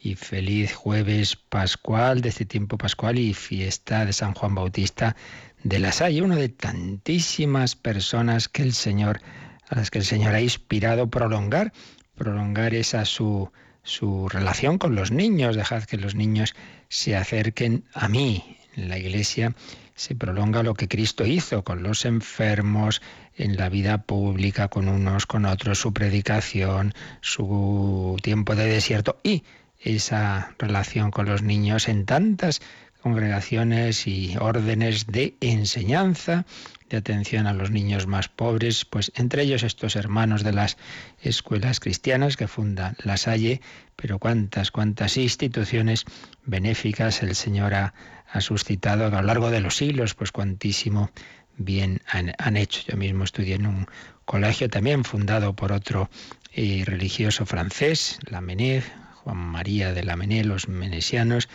y feliz jueves pascual de este tiempo pascual y fiesta de San Juan Bautista de la Salle, uno de tantísimas personas que el Señor, a las que el Señor ha inspirado prolongar, prolongar esa su, su relación con los niños, dejad que los niños se acerquen a mí. En la iglesia se prolonga lo que Cristo hizo con los enfermos, en la vida pública, con unos, con otros, su predicación, su tiempo de desierto y esa relación con los niños en tantas congregaciones y órdenes de enseñanza, de atención a los niños más pobres, pues entre ellos estos hermanos de las escuelas cristianas que funda La Salle, pero cuántas, cuántas instituciones benéficas el Señor ha, suscitado a lo largo de los siglos, pues cuantísimo bien han, hecho. Yo mismo estudié en un colegio también fundado por otro eh, religioso francés, la Menez, Juan María de la Mené, los menesianos,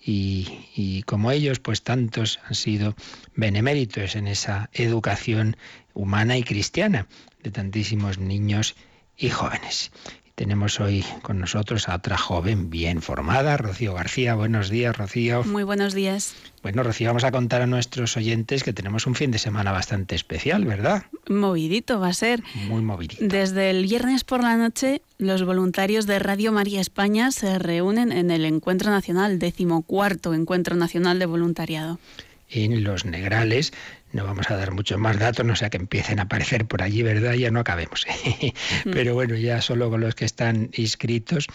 y, como ellos, pues tantos han sido beneméritos en esa educación humana y cristiana de tantísimos niños y jóvenes. Tenemos hoy con nosotros a otra joven bien formada, Rocío García. Buenos días, Rocío. Muy buenos días. Bueno, Rocío, vamos a contar a nuestros oyentes que tenemos un fin de semana bastante especial, ¿verdad? Movidito va a ser. Muy movidito. Desde el viernes por la noche, los voluntarios de Radio María España se reúnen en el Encuentro Nacional, decimocuarto Encuentro Nacional de Voluntariado en los negrales. No vamos a dar muchos más datos, no sea que empiecen a aparecer por allí, ¿verdad? Ya no acabemos. Pero bueno, ya solo con los que están inscritos,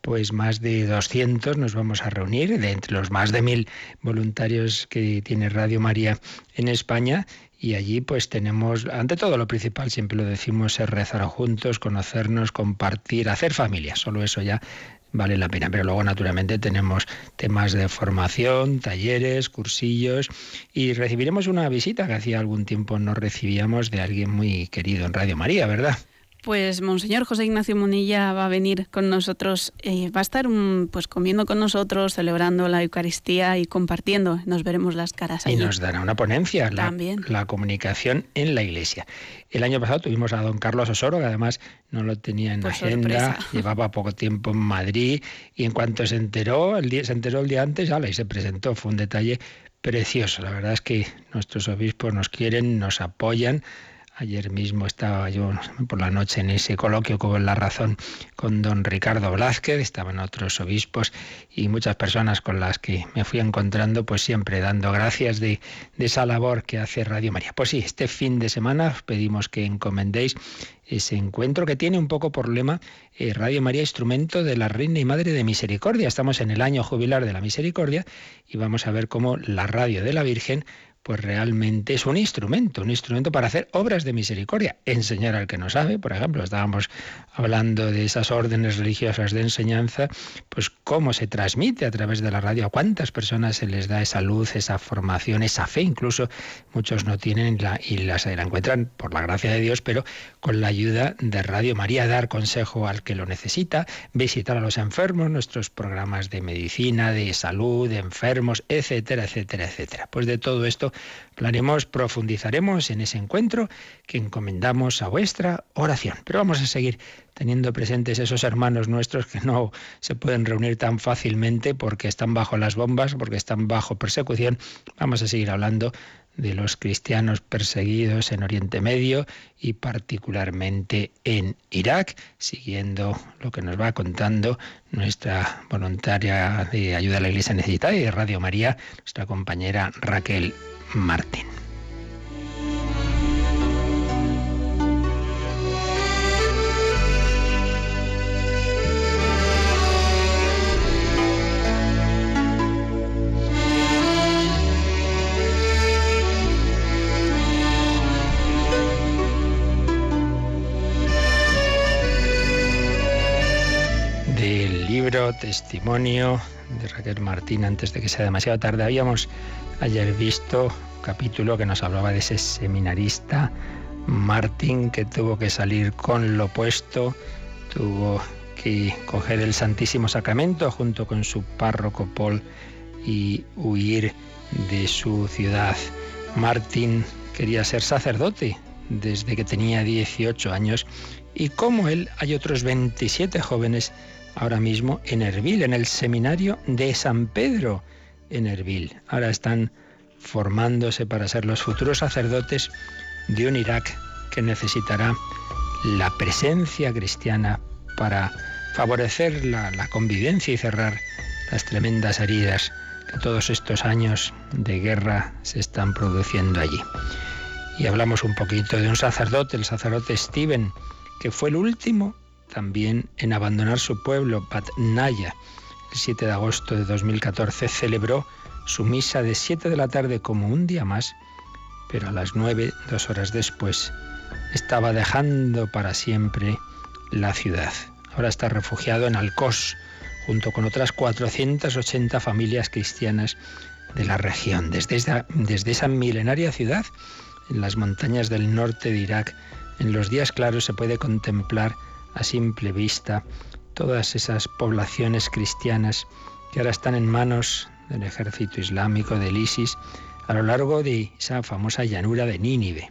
pues más de 200 nos vamos a reunir, de entre los más de mil voluntarios que tiene Radio María en España. Y allí pues tenemos, ante todo lo principal, siempre lo decimos, es rezar juntos, conocernos, compartir, hacer familia. Solo eso ya vale la pena. Pero luego, naturalmente, tenemos temas de formación, talleres, cursillos y recibiremos una visita que hacía algún tiempo no recibíamos de alguien muy querido en Radio María, ¿verdad? Pues Monseñor José Ignacio Munilla va a venir con nosotros, eh, va a estar pues comiendo con nosotros, celebrando la Eucaristía y compartiendo. Nos veremos las caras. Y nos dará una ponencia, la, la, comunicación en la Iglesia. El año pasado tuvimos a don Carlos Osoro, que además no lo tenía en la agenda, llevaba poco tiempo en Madrid y en cuanto se enteró, el día, se enteró el día antes, y se presentó. Fue un detalle precioso. La verdad es que nuestros obispos nos quieren, nos apoyan Ayer mismo estaba yo por la noche en ese coloquio con la razón con don Ricardo Blázquez, estaban otros obispos y muchas personas con las que me fui encontrando, pues siempre dando gracias de, esa labor que hace Radio María. Pues sí, este fin de semana os pedimos que encomendéis ese encuentro que tiene un poco por lema eh, Radio María, instrumento de la Reina y Madre de Misericordia. Estamos en el año jubilar de la Misericordia y vamos a ver cómo la radio de la Virgen pues realmente es un instrumento, un instrumento para hacer obras de misericordia, enseñar al que no sabe, por ejemplo, estábamos hablando de esas órdenes religiosas de enseñanza, pues cómo se transmite a través de la radio, a cuántas personas se les da esa luz, esa formación, esa fe, incluso muchos no tienen y la, la encuentran por la gracia de Dios, pero con la ayuda de Radio María, dar consejo al que lo necesita, visitar a los enfermos, nuestros programas de medicina, de salud, de enfermos, etcétera, etcétera, etcétera. Pues de todo esto Hablaremos, profundizaremos en ese encuentro que encomendamos a vuestra oración. Pero vamos a seguir teniendo presentes esos hermanos nuestros que no se pueden reunir tan fácilmente porque están bajo las bombas, porque están bajo persecución. Vamos a seguir hablando de los cristianos perseguidos en Oriente Medio y particularmente en Irak, siguiendo lo que nos va contando nuestra voluntaria de ayuda a la Iglesia necesitada y de Radio María, nuestra compañera Raquel Martín. Del libro Testimonio de Raquel Martín antes de que sea demasiado tarde. Habíamos ayer visto capítulo que nos hablaba de ese seminarista Martín que tuvo que salir con lo opuesto, tuvo que coger el Santísimo Sacramento junto con su párroco Paul y huir de su ciudad. Martín quería ser sacerdote desde que tenía 18 años y como él hay otros 27 jóvenes ahora mismo en Erbil, en el seminario de San Pedro en Erbil. Ahora están formándose para ser los futuros sacerdotes de un Irak que necesitará la presencia cristiana para favorecer la, la, convivencia y cerrar las tremendas heridas que todos estos años de guerra se están produciendo allí. Y hablamos un poquito de un sacerdote, el sacerdote Steven, que fue el último también en abandonar su pueblo, Patnaya. El 7 de agosto de 2014 celebró su misa de 7 de la tarde como un día más, pero a las 9, dos horas después, estaba dejando para siempre la ciudad. Ahora está refugiado en Alcós, junto con otras 480 familias cristianas de la región. Desde esa, desde esa milenaria ciudad, en las montañas del norte de Irak, en los días claros se puede contemplar a simple vista todas esas poblaciones cristianas que ahora están en manos del ejército islámico, del ISIS, a lo largo de esa famosa llanura de Nínive.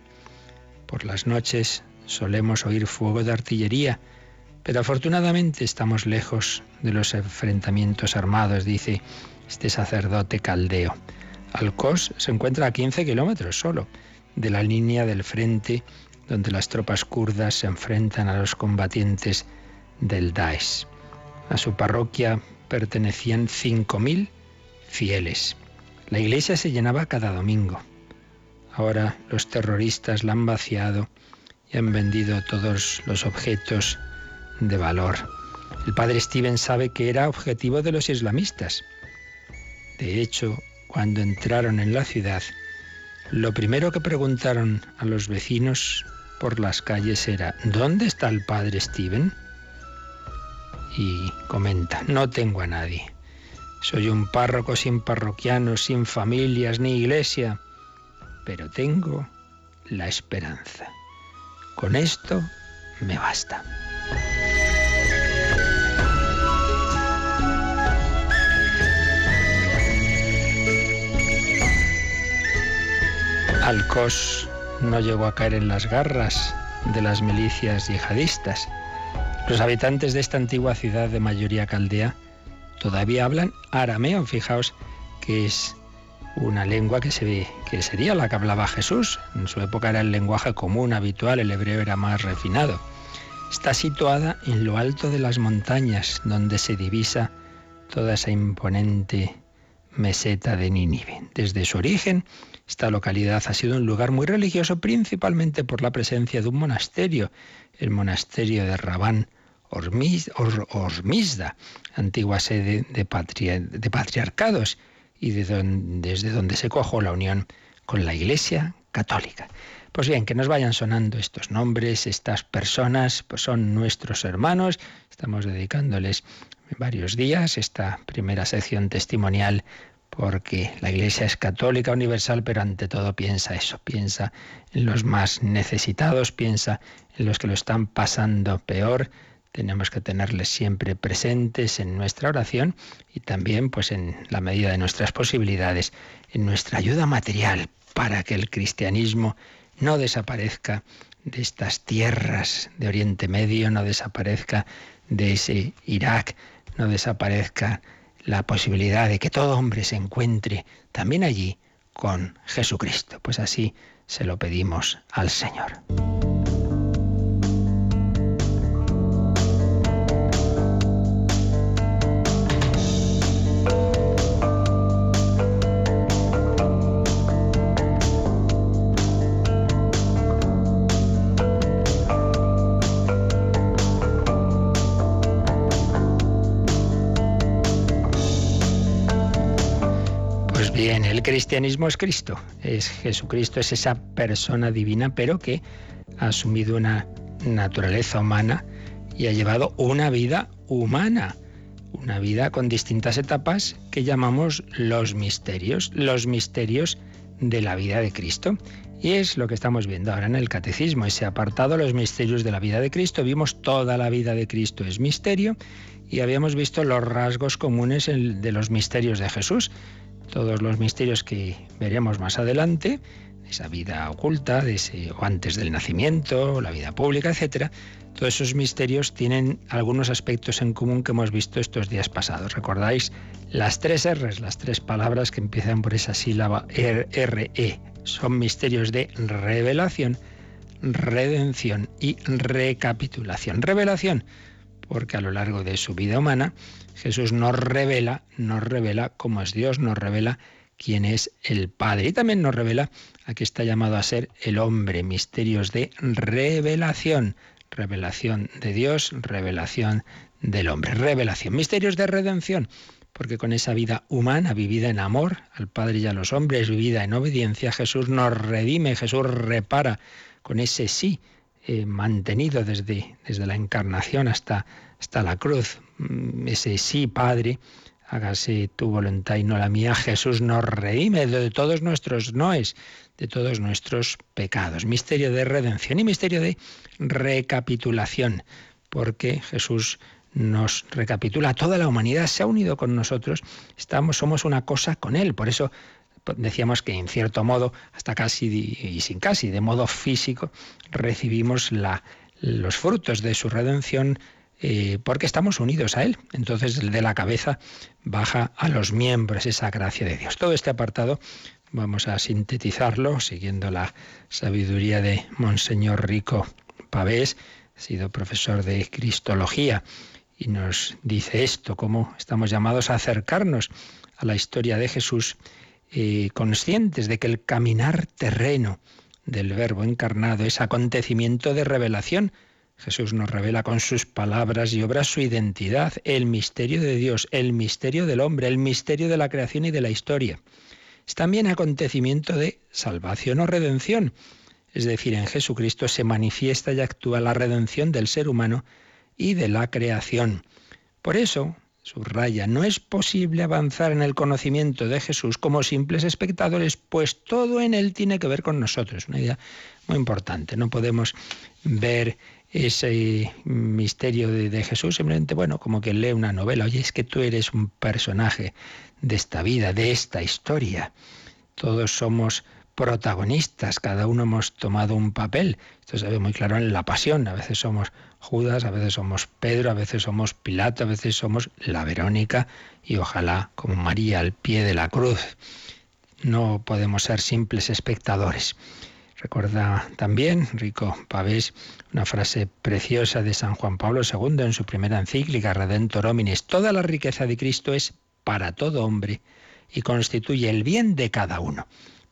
Por las noches solemos oír fuego de artillería, pero afortunadamente estamos lejos de los enfrentamientos armados, dice este sacerdote caldeo. Alcos se encuentra a 15 kilómetros solo de la línea del frente donde las tropas kurdas se enfrentan a los combatientes del Daesh. A su parroquia pertenecían 5.000 fieles. La iglesia se llenaba cada domingo. Ahora los terroristas la han vaciado y han vendido todos los objetos de valor. El padre Steven sabe que era objetivo de los islamistas. De hecho, cuando entraron en la ciudad, lo primero que preguntaron a los vecinos por las calles era, ¿dónde está el padre Steven? Y comenta, no tengo a nadie. Soy un párroco sin parroquianos, sin familias ni iglesia, pero tengo la esperanza. Con esto me basta. Alcos no llegó a caer en las garras de las milicias yihadistas. Los habitantes de esta antigua ciudad de mayoría caldea todavía hablan arameo. Fijaos que es una lengua que, que sería la que hablaba Jesús. En su época era el lenguaje común, habitual, el hebreo era más refinado. Está situada en lo alto de las montañas, donde se divisa toda esa imponente meseta de Nínive. Desde su origen, esta localidad ha sido un lugar muy religioso, principalmente por la presencia de un monasterio, el monasterio de Rabán Ormizda, antigua sede de, patriarcados y desde donde se cojó la unión con la Iglesia católica. Pues bien, que nos vayan sonando estos nombres, estas personas, pues son nuestros hermanos, estamos dedicándoles varios días esta primera sección testimonial porque la Iglesia es católica universal, pero ante todo piensa eso, piensa en los más necesitados, piensa en los que lo están pasando peor. Tenemos que tenerles siempre presentes en nuestra oración y también, pues en la medida de nuestras posibilidades, en nuestra ayuda material para que el cristianismo no desaparezca de estas tierras de Oriente Medio, no desaparezca de ese Irak, no desaparezca la posibilidad de que todo hombre se encuentre también allí con Jesucristo. Pues así se lo pedimos al Señor. Cristianismo es Cristo, es Jesucristo, es esa persona divina, pero que ha asumido una naturaleza humana y ha llevado una vida humana, una vida con distintas etapas que llamamos los misterios, los misterios de la vida de Cristo. Y es lo que estamos viendo ahora en el catecismo, ese apartado, los misterios de la vida de Cristo. Vimos toda la vida de Cristo es misterio y habíamos visto los rasgos comunes de los misterios de Jesús. Todos los misterios que veremos más adelante, esa vida oculta, de ese, o antes del nacimiento, la vida pública, etcétera, todos esos misterios tienen algunos aspectos en común que hemos visto estos días pasados. ¿Recordáis las tres R's, las tres palabras que empiezan por esa sílaba R-E? Son misterios de revelación, redención y recapitulación. Revelación, porque a lo largo de su vida humana Jesús nos revela, nos revela cómo es Dios, nos revela quién es el Padre. Y también nos revela a qué está llamado a ser el hombre, misterios de revelación revelación de Dios, revelación del hombre, revelación, misterios de redención, porque con esa vida humana, vivida en amor al Padre y a los hombres, vivida en obediencia, Jesús nos redime, Jesús repara con ese sí eh, mantenido desde, desde la encarnación hasta, hasta la cruz, mm, ese sí, Padre, hágase tu voluntad y no la mía, Jesús nos redime de todos nuestros noes, de todos nuestros pecados. Misterio de redención y misterio de recapitulación, porque Jesús nos recapitula, toda la humanidad se ha unido con nosotros, estamos, somos una cosa con Él. Por eso decíamos que en cierto modo, hasta casi y sin casi, de modo físico, recibimos los frutos de su redención eh, porque estamos unidos a Él. Entonces, de la cabeza baja a los miembros esa gracia de Dios. Todo este apartado vamos a sintetizarlo siguiendo la sabiduría de Monseñor Rico Pavés, ha sido profesor de Cristología y nos dice esto, cómo estamos llamados a acercarnos a la historia de Jesús eh, conscientes de que el caminar terreno del Verbo encarnado es acontecimiento de revelación. Jesús nos revela con sus palabras y obras su identidad, el misterio de Dios, el misterio del hombre, el misterio de la creación y de la historia. Es también acontecimiento de salvación o redención. Es decir, en Jesucristo se manifiesta y actúa la redención del ser humano y de la creación. Por eso, subraya, no es posible avanzar en el conocimiento de Jesús como simples espectadores, pues todo en él tiene que ver con nosotros. Una idea muy importante. No podemos ver ese misterio de, de, Jesús simplemente, bueno, como que lee una novela. Oye, es que tú eres un personaje de esta vida, de esta historia. Todos somos protagonistas, cada uno hemos tomado un papel. Esto se ve muy claro en la pasión. A veces somos Judas, a veces somos Pedro, a veces somos Pilato, a veces somos la Verónica y ojalá como María al pie de la cruz. No podemos ser simples espectadores. Recuerda también Rico Pavés una frase preciosa de San Juan Pablo II en su primera encíclica Redentor Hominis. Toda la riqueza de Cristo es para todo hombre y constituye el bien de cada uno.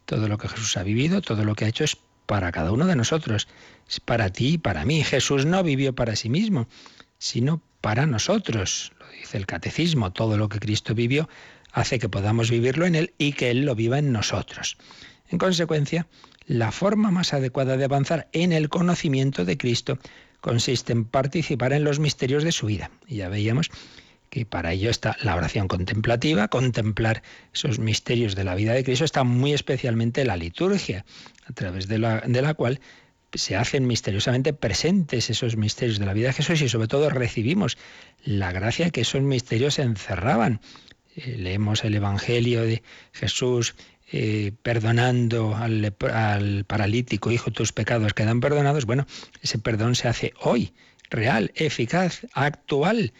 Todo lo que Jesús ha vivido, todo lo que ha hecho es para cada uno de nosotros. Para ti y para mí. Jesús no vivió para sí mismo, sino para nosotros. Lo dice el catecismo. Todo lo que Cristo vivió hace que podamos vivirlo en Él y que Él lo viva en nosotros. En consecuencia, la forma más adecuada de avanzar en el conocimiento de Cristo consiste en participar en los misterios de su vida. Y ya veíamos que para ello está la oración contemplativa, contemplar esos misterios de la vida de Cristo, está muy especialmente la liturgia, a través de la, cual se hacen misteriosamente presentes esos misterios de la vida de Jesús y sobre todo recibimos la gracia que esos misterios encerraban. Eh, leemos el Evangelio de Jesús eh, perdonando al, al, paralítico, hijo, tus pecados quedan perdonados. Bueno, ese perdón se hace hoy, real, eficaz, actual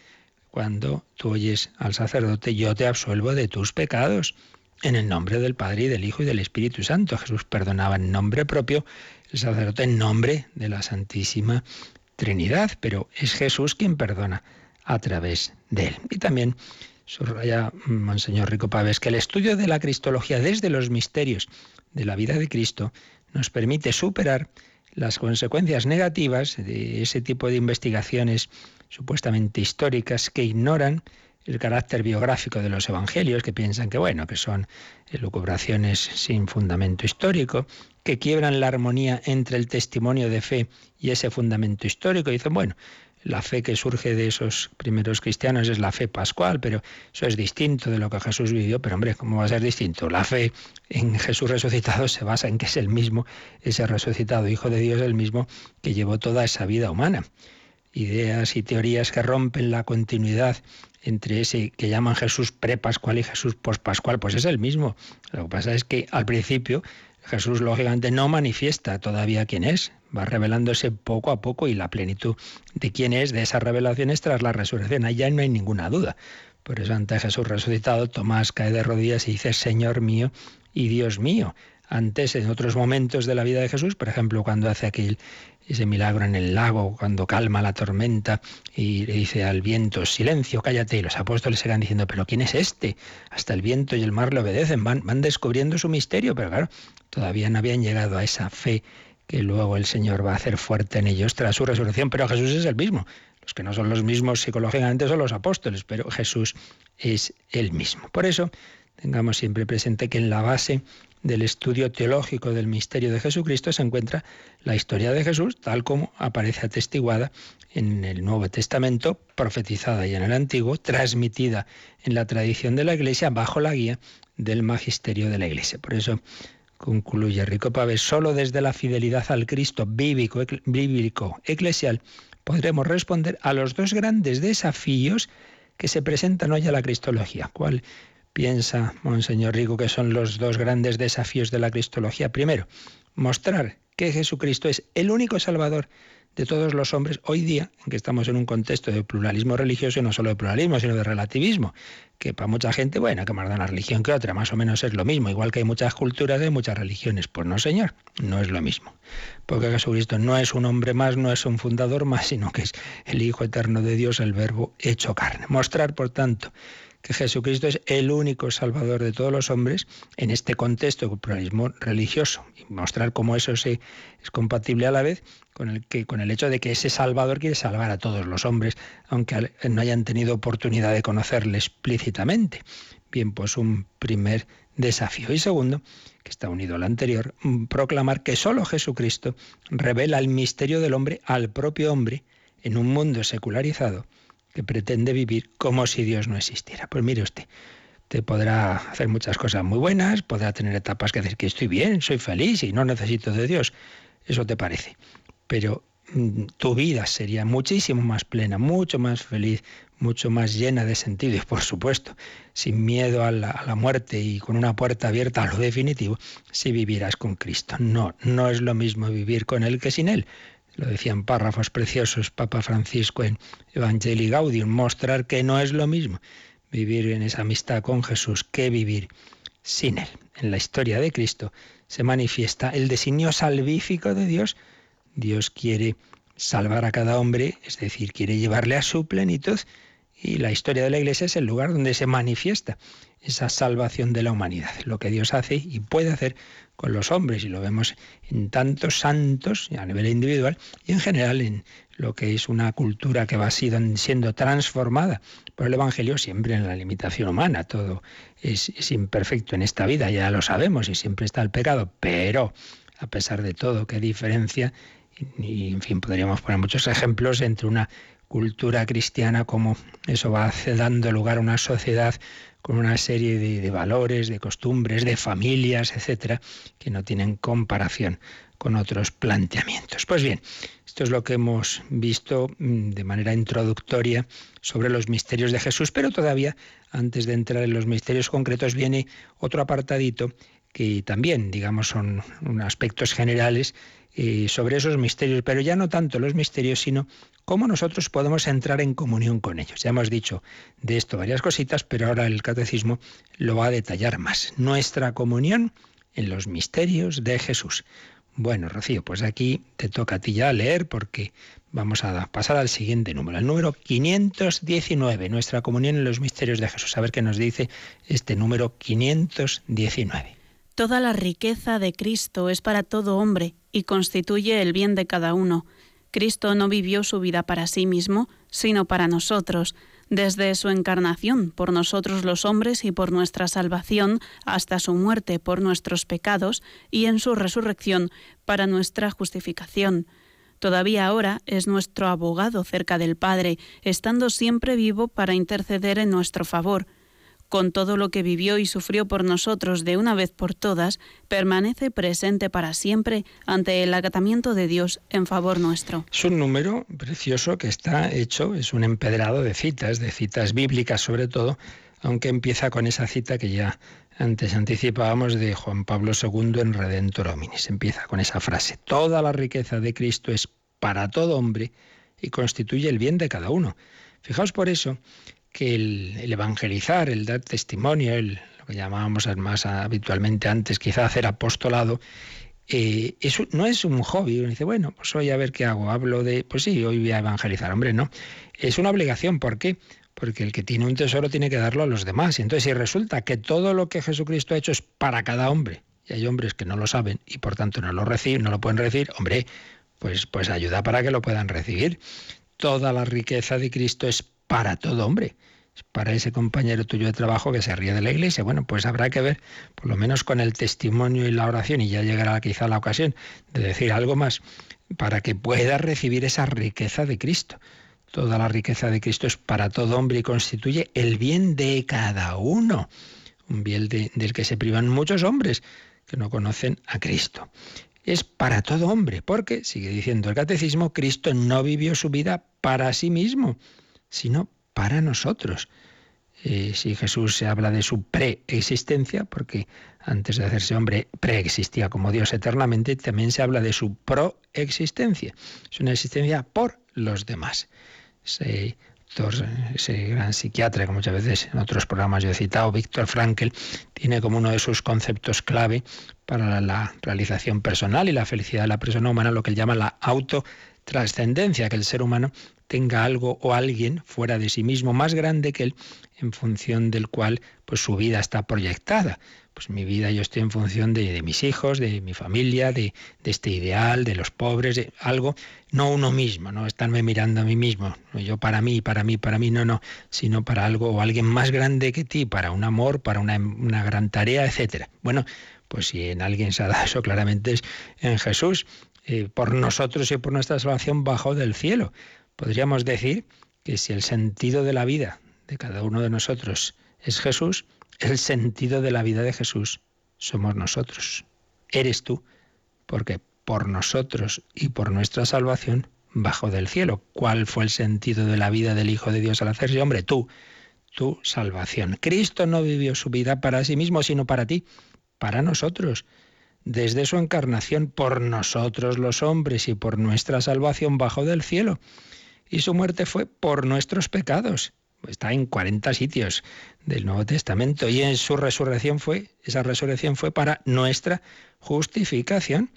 cuando tú oyes al sacerdote, yo te absuelvo de tus pecados. En el nombre del Padre y del Hijo y del Espíritu Santo. Jesús perdonaba en nombre propio, el sacerdote en nombre de la Santísima Trinidad, pero es Jesús quien perdona a través de él. Y también subraya Monseñor Rico Pávez que el estudio de la Cristología desde los misterios de la vida de Cristo nos permite superar las consecuencias negativas de ese tipo de investigaciones supuestamente históricas que ignoran el carácter biográfico de los evangelios, que piensan que bueno, que son elucubraciones sin fundamento histórico, que quiebran la armonía entre el testimonio de fe y ese fundamento histórico. Y dicen, bueno, la fe que surge de esos primeros cristianos es la fe pascual, pero eso es distinto de lo que Jesús vivió. Pero hombre, ¿cómo va a ser distinto? La fe en Jesús resucitado se basa en que es el mismo, ese resucitado Hijo de Dios, el mismo que llevó toda esa vida humana. Ideas y teorías que rompen la continuidad entre ese que llaman Jesús prepascual y Jesús pospascual, pues es el mismo. Lo que pasa es que al principio Jesús lógicamente no manifiesta todavía quién es, va revelándose poco a poco y la plenitud de quién es de esas revelaciones tras la resurrección. Ahí ya no hay ninguna duda. Por eso ante Jesús resucitado, Tomás cae de rodillas y dice, Señor mío y Dios mío. Antes, en otros momentos de la vida de Jesús, por ejemplo, cuando hace aquel ese milagro en el lago, cuando calma la tormenta y le dice al viento, silencio, cállate, y los apóstoles se diciendo, pero ¿quién es este? Hasta el viento y el mar le obedecen, van, van descubriendo su misterio, pero claro, todavía no habían llegado a esa fe que luego el Señor va a hacer fuerte en ellos tras su resurrección, pero Jesús es el mismo. Los que no son los mismos psicológicamente son los apóstoles, pero Jesús es el mismo. Por eso, tengamos siempre presente que en la base del estudio teológico del misterio de Jesucristo se encuentra la historia de Jesús, tal como aparece atestiguada en el Nuevo Testamento, profetizada ya en el Antiguo, transmitida en la tradición de la Iglesia bajo la guía del magisterio de la Iglesia. Por eso concluye Rico Pávez, solo desde la fidelidad al Cristo bíblico, bíblico eclesial podremos responder a los dos grandes desafíos que se presentan hoy a la cristología. ¿Cuál piensa Monseñor Rico que son los dos grandes desafíos de la cristología? Primero, mostrar que Jesucristo es el único Salvador de todos los hombres hoy día, en que estamos en un contexto de pluralismo religioso y no solo de pluralismo, sino de relativismo, que para mucha gente, bueno, que más da una religión que otra, más o menos es lo mismo, igual que hay muchas culturas de muchas religiones. Pues no, señor, no es lo mismo. Porque Jesucristo no es un hombre más, no es un fundador más, sino que es el Hijo eterno de Dios, el Verbo hecho carne. Mostrar, por tanto, que Jesucristo es el único Salvador de todos los hombres en este contexto de pluralismo religioso y mostrar cómo eso se, es compatible a la vez con el, que, con el hecho de que ese Salvador quiere salvar a todos los hombres, aunque no hayan tenido oportunidad de conocerle explícitamente. Bien, pues un primer desafío. Y segundo, que está unido al anterior, proclamar que solo Jesucristo revela el misterio del hombre al propio hombre en un mundo secularizado que pretende vivir como si Dios no existiera. Pues mire usted, te podrá hacer muchas cosas muy buenas, podrá tener etapas que decir que estoy bien, soy feliz y no necesito de Dios. Eso te parece. Pero mm, tu vida sería muchísimo más plena, mucho más feliz, mucho más llena de sentido y, por supuesto, sin miedo a la, a la, muerte y con una puerta abierta a lo definitivo, si vivieras con Cristo. No, no es lo mismo vivir con Él que sin Él. Lo decían párrafos preciosos Papa Francisco en Evangelii Gaudium, mostrar que no es lo mismo vivir en esa amistad con Jesús que vivir sin Él. En la historia de Cristo se manifiesta el designio salvífico de Dios. Dios quiere salvar a cada hombre, es decir, quiere llevarle a su plenitud. Y la historia de la Iglesia es el lugar donde se manifiesta esa salvación de la humanidad, lo que Dios hace y puede hacer con los hombres, y lo vemos en tantos santos a nivel individual y en general en lo que es una cultura que va siendo transformada por el Evangelio, siempre en la limitación humana. Todo es, es imperfecto en esta vida, ya lo sabemos, y siempre está el pecado, pero a pesar de todo, qué diferencia, y en fin, podríamos poner muchos ejemplos entre una cultura cristiana, como eso va dando lugar a una sociedad con una serie de, valores, de costumbres, de familias, etcétera, que no tienen comparación con otros planteamientos. Pues bien, esto es lo que hemos visto mm, de manera introductoria sobre los misterios de Jesús, pero todavía antes de entrar en los misterios concretos viene otro apartadito que también, digamos, son aspectos generales eh, sobre esos misterios, pero ya no tanto los misterios, sino cómo nosotros podemos entrar en comunión con ellos. Ya hemos dicho de esto varias cositas, pero ahora el catecismo lo va a detallar más. Nuestra comunión en los misterios de Jesús. Bueno, Rocío, pues aquí te toca a ti ya leer porque vamos a pasar al siguiente número, el número 519, nuestra comunión en los misterios de Jesús. A ver qué nos dice este número 519. Toda la riqueza de Cristo es para todo hombre y constituye el bien de cada uno. Cristo no vivió su vida para sí mismo, sino para nosotros, desde su encarnación por nosotros los hombres y por nuestra salvación, hasta su muerte por nuestros pecados y en su resurrección para nuestra justificación. Todavía ahora es nuestro abogado cerca del Padre, estando siempre vivo para interceder en nuestro favor. Con todo lo que vivió y sufrió por nosotros de una vez por todas, permanece presente para siempre ante el acatamiento de Dios en favor nuestro. Es un número precioso que está hecho, es un empedrado de citas, de citas bíblicas sobre todo, aunque empieza con esa cita que ya antes anticipábamos de Juan Pablo II en Redentor Hominis. Empieza con esa frase, toda la riqueza de Cristo es para todo hombre y constituye el bien de cada uno. Fijaos por eso que el, evangelizar, el dar testimonio, el, lo que llamábamos más habitualmente antes, quizá hacer apostolado, eh, eso no es un hobby. Uno dice, bueno, pues hoy a ver qué hago. Hablo de, pues sí, hoy voy a evangelizar. Hombre, no. Es una obligación. ¿Por qué? porque el que tiene un tesoro tiene que darlo a los demás. Y entonces si resulta que todo lo que Jesucristo ha hecho es para cada hombre, y hay hombres que no lo saben y por tanto no lo reciben, no lo pueden recibir, hombre, pues, pues ayuda para que lo puedan recibir. Toda la riqueza de Cristo es para todo hombre. Para ese compañero tuyo de trabajo que se ríe de la iglesia. Bueno, pues habrá que ver, por lo menos con el testimonio y la oración, y ya llegará quizá la ocasión de decir algo más, para que pueda recibir esa riqueza de Cristo. Toda la riqueza de Cristo es para todo hombre y constituye el bien de cada uno. Un bien del que se privan muchos hombres que no conocen a Cristo. Es para todo hombre, porque, sigue diciendo el catecismo, Cristo no vivió su vida para sí mismo, sino para nosotros. Si Jesús se habla de su preexistencia, porque antes de hacerse hombre preexistía como Dios eternamente, también se habla de su proexistencia. Es una existencia por los demás ese, gran psiquiatra que muchas veces en otros programas yo he citado, Víctor Frankl, tiene como uno de sus conceptos clave para la realización personal y la felicidad de la persona humana lo que él llama la autotrascendencia, que el ser humano tenga algo o alguien fuera de sí mismo más grande que él en función del cual pues su vida está proyectada. Pues mi vida yo estoy en función de, mis hijos, de mi familia, de, este ideal, de los pobres, de algo, no uno mismo, no estarme mirando a mí mismo, yo para mí, para mí, para mí, no, no, sino para algo o alguien más grande que ti, para un amor, para una, gran tarea, etcétera. Bueno, pues si en alguien se ha dado eso, claramente es en Jesús, eh, por nosotros y por nuestra salvación bajo del cielo. Podríamos decir que si el sentido de la vida de cada uno de nosotros es Jesús, el sentido de la vida de Jesús somos nosotros. Eres tú, porque por nosotros y por nuestra salvación bajo del cielo. ¿Cuál fue el sentido de la vida del Hijo de Dios al hacerse hombre? Tú, tu salvación. Cristo no vivió su vida para sí mismo, sino para ti, para nosotros. Desde su encarnación, por nosotros los hombres y por nuestra salvación bajo del cielo. Y su muerte fue por nuestros pecados está en 40 sitios del Nuevo Testamento y en su resurrección fue, esa resurrección fue para nuestra justificación.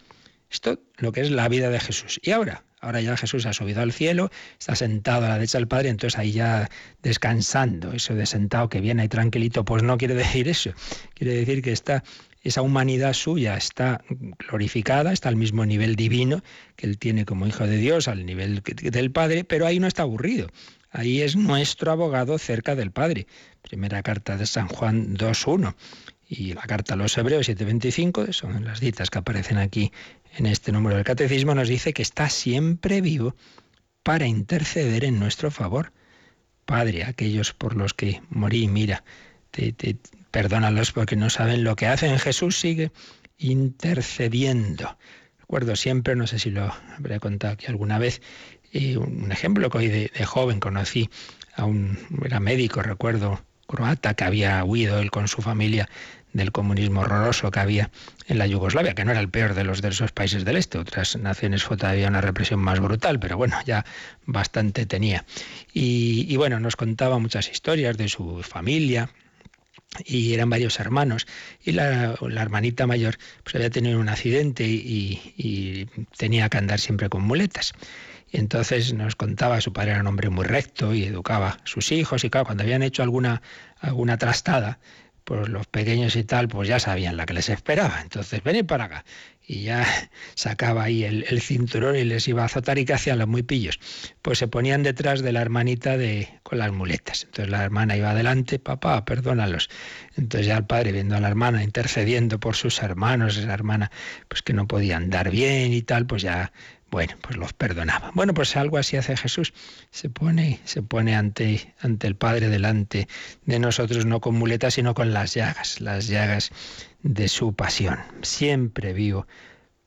Esto lo que es la vida de Jesús. Y ahora, ahora ya Jesús ha subido al cielo, está sentado a la derecha del Padre, entonces ahí ya descansando, eso de sentado que viene ahí tranquilito, pues no quiere decir eso. Quiere decir que está esa humanidad suya está glorificada, está al mismo nivel divino que él tiene como hijo de Dios, al nivel del Padre, pero ahí no está aburrido. Ahí es nuestro abogado cerca del Padre. Primera carta de San Juan 2.1 y la carta a los Hebreos 7.25, son las citas que aparecen aquí en este número del Catecismo, nos dice que está siempre vivo para interceder en nuestro favor. Padre, aquellos por los que morí, mira, te, perdónalos porque no saben lo que hacen. Jesús sigue intercediendo. Recuerdo siempre, no sé si lo habré contado aquí alguna vez, y un ejemplo que hoy de, joven conocí a un, era médico, recuerdo, croata, que había huido él con su familia del comunismo horroroso que había en la Yugoslavia, que no era el peor de los de esos países del este. Otras naciones fue todavía una represión más brutal, pero bueno, ya bastante tenía. Y, bueno, nos contaba muchas historias de su familia, y eran varios hermanos y la, hermanita mayor pues había tenido un accidente y, tenía que andar siempre con muletas y entonces nos contaba, su padre era un hombre muy recto y educaba a sus hijos y claro, cuando habían hecho alguna, alguna trastada, pues los pequeños y tal, pues ya sabían la que les esperaba. Entonces, venid para acá. Y ya sacaba ahí el, cinturón y les iba a azotar y que hacían los muy pillos. Pues se ponían detrás de la hermanita de, con las muletas. Entonces la hermana iba adelante, papá, perdónalos. Entonces ya el padre viendo a la hermana intercediendo por sus hermanos, esa hermana pues que no podía andar bien y tal, pues ya bueno, pues los perdonaba. Bueno, pues algo así hace Jesús. Se pone, se pone ante, ante el Padre delante de nosotros, no con muletas, sino con las llagas, las llagas de su pasión. Siempre vivo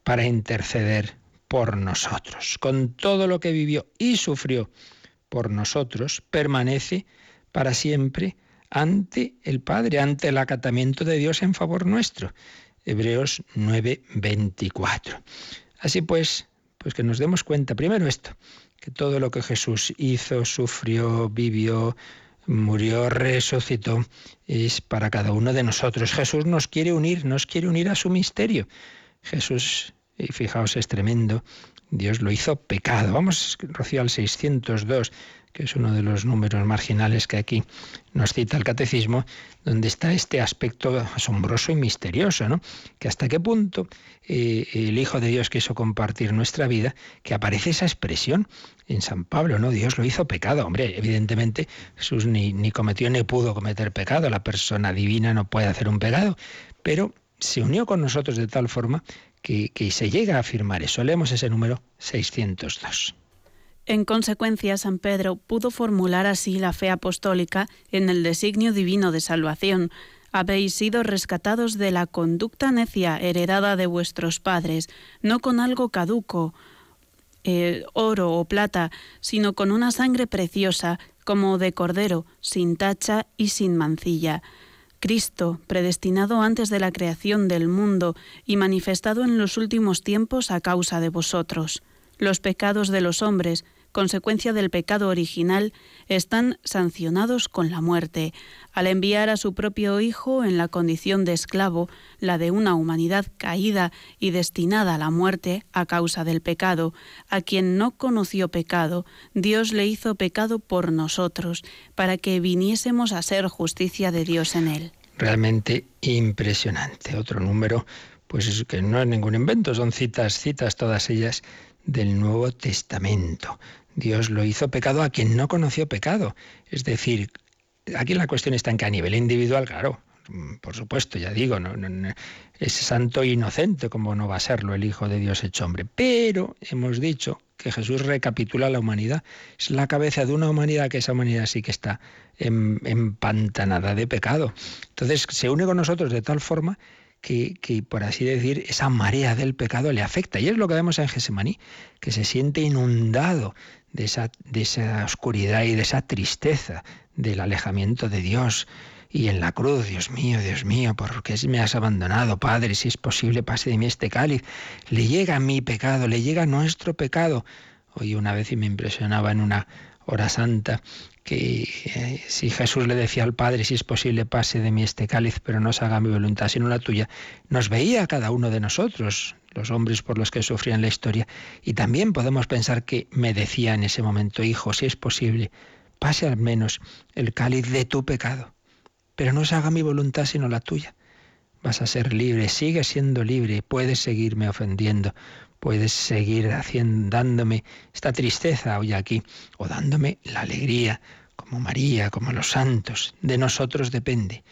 para interceder por nosotros. Con todo lo que vivió y sufrió por nosotros, permanece para siempre ante el Padre, ante el acatamiento de Dios en favor nuestro. Hebreos 9:24. Así pues, pues que nos demos cuenta, primero esto, que todo lo que Jesús hizo, sufrió, vivió, murió, resucitó, es para cada uno de nosotros. Jesús nos quiere unir, nos quiere unir a su misterio. Jesús, y fijaos, es tremendo, Dios lo hizo pecado. Vamos, Rocío, al 602 que es uno de los números marginales que aquí nos cita el catecismo, donde está este aspecto asombroso y misterioso, ¿no? Que hasta qué punto eh, el Hijo de Dios quiso compartir nuestra vida, que aparece esa expresión en San Pablo, ¿no? Dios lo hizo pecado. Hombre, evidentemente Jesús ni, ni cometió ni pudo cometer pecado, la persona divina no puede hacer un pecado, pero se unió con nosotros de tal forma que, que se llega a afirmar eso. Leemos ese número 602. En consecuencia, San Pedro pudo formular así la fe apostólica en el designio divino de salvación. Habéis sido rescatados de la conducta necia heredada de vuestros padres, no con algo caduco, eh, oro o plata, sino con una sangre preciosa, como de cordero, sin tacha y sin mancilla. Cristo, predestinado antes de la creación del mundo y manifestado en los últimos tiempos a causa de vosotros. Los pecados de los hombres, consecuencia del pecado original, están sancionados con la muerte. Al enviar a su propio Hijo en la condición de esclavo, la de una humanidad caída y destinada a la muerte a causa del pecado, a quien no conoció pecado, Dios le hizo pecado por nosotros, para que viniésemos a ser justicia de Dios en él. Realmente impresionante. Otro número, pues es que no es ningún invento, son citas, citas todas ellas del Nuevo Testamento. Dios lo hizo pecado a quien no conoció pecado. Es decir, aquí la cuestión está en que a nivel individual, claro, por supuesto, ya digo, es santo e inocente como no va a serlo el Hijo de Dios hecho hombre. Pero hemos dicho que Jesús recapitula la humanidad. Es la cabeza de una humanidad que esa humanidad sí que está empantanada de pecado. Entonces se une con nosotros de tal forma que, por así decir, esa marea del pecado le afecta. Y es lo que vemos en Gesemaní, que se siente inundado de esa, de esa oscuridad y de esa tristeza del alejamiento de Dios. Y en la cruz, Dios mío, Dios mío, ¿por qué me has abandonado, Padre? Si es posible, pase de mí este cáliz. Le llega mi pecado, le llega nuestro pecado. Oí una vez y me impresionaba en una hora santa que eh, si Jesús le decía al Padre, si es posible, pase de mí este cáliz, pero no se haga mi voluntad, sino la tuya, nos veía cada uno de nosotros, los hombres por los que sufrían la historia, y también podemos pensar que me decía en ese momento, hijo, si es posible, pase al menos el cáliz de tu pecado, pero no se haga mi voluntad, sino la tuya. Vas a ser libre, sigue siendo libre, puedes seguirme ofendiendo, puedes seguir haciendo, dándome esta tristeza hoy aquí, o dándome la alegría, como María, como los santos. De nosotros depende.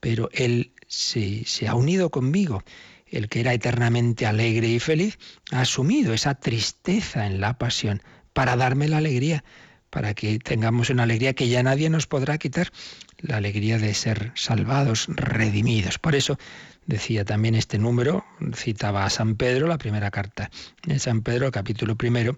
Pero Él se, se ha unido conmigo. El que era eternamente alegre y feliz ha asumido esa tristeza en la pasión para darme la alegría, para que tengamos una alegría que ya nadie nos podrá quitar, la alegría de ser salvados, redimidos. Por eso decía también este número, citaba a San Pedro, la primera carta de San Pedro, capítulo primero,